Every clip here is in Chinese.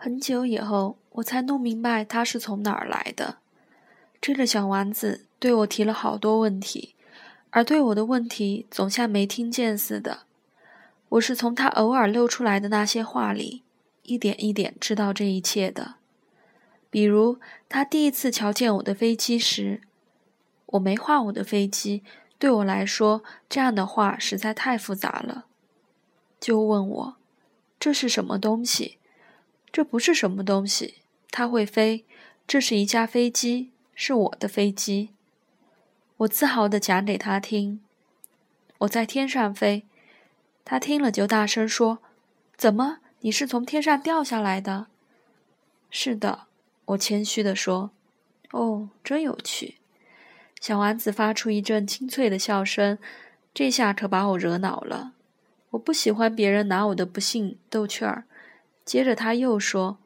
很久以后，我才弄明白他是从哪儿来的。这个小丸子对我提了好多问题，而对我的问题总像没听见似的。我是从他偶尔露出来的那些话里，一点一点知道这一切的。比如，他第一次瞧见我的飞机时，我没画我的飞机，对我来说，这样的画实在太复杂了，就问我：“这是什么东西？”这不是什么东西，它会飞。这是一架飞机，是我的飞机。我自豪地讲给他听，我在天上飞。他听了就大声说：“怎么？你是从天上掉下来的？”“是的。”我谦虚地说。“哦，真有趣。”小丸子发出一阵清脆的笑声，这下可把我惹恼了。我不喜欢别人拿我的不幸逗趣儿。接着他又说：“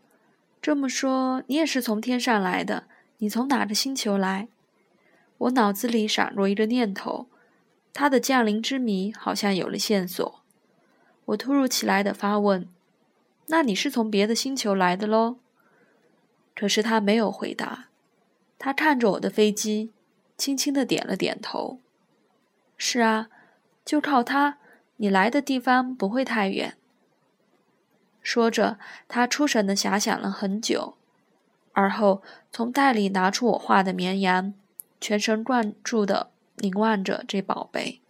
这么说，你也是从天上来的？你从哪个星球来？”我脑子里闪过一个念头，他的降临之谜好像有了线索。我突如其来的发问：“那你是从别的星球来的喽？”可是他没有回答。他看着我的飞机，轻轻的点了点头：“是啊，就靠它，你来的地方不会太远。”说着，他出神的遐想了很久，而后从袋里拿出我画的绵羊，全神贯注的凝望着这宝贝。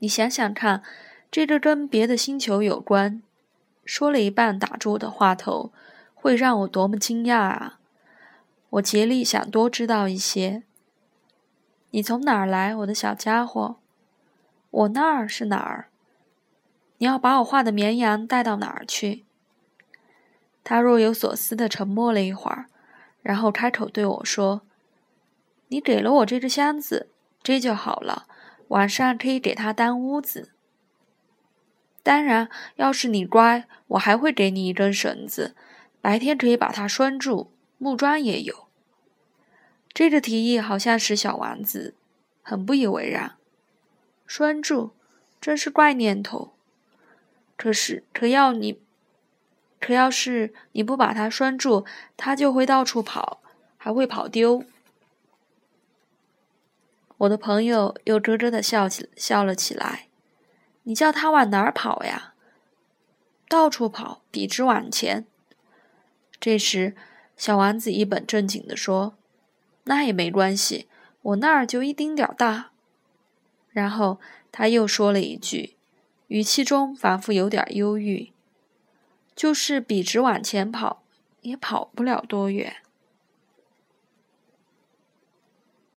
你想想看，这个跟别的星球有关，说了一半打住的话头，会让我多么惊讶啊！我竭力想多知道一些。你从哪儿来，我的小家伙？我那儿是哪儿？你要把我画的绵羊带到哪儿去？他若有所思的沉默了一会儿，然后开口对我说：“你给了我这个箱子，这就好了。晚上可以给他当屋子。当然，要是你乖，我还会给你一根绳子，白天可以把它拴住。木桩也有。”这个提议好像使小王子很不以为然。拴住，真是怪念头。可是，可要你，可要是你不把它拴住，它就会到处跑，还会跑丢。我的朋友又咯咯的笑起笑了起来。你叫它往哪儿跑呀？到处跑，笔直往前。这时，小丸子一本正经的说：“那也没关系，我那儿就一丁点儿大。”然后他又说了一句。语气中仿佛有点忧郁，就是笔直往前跑，也跑不了多远。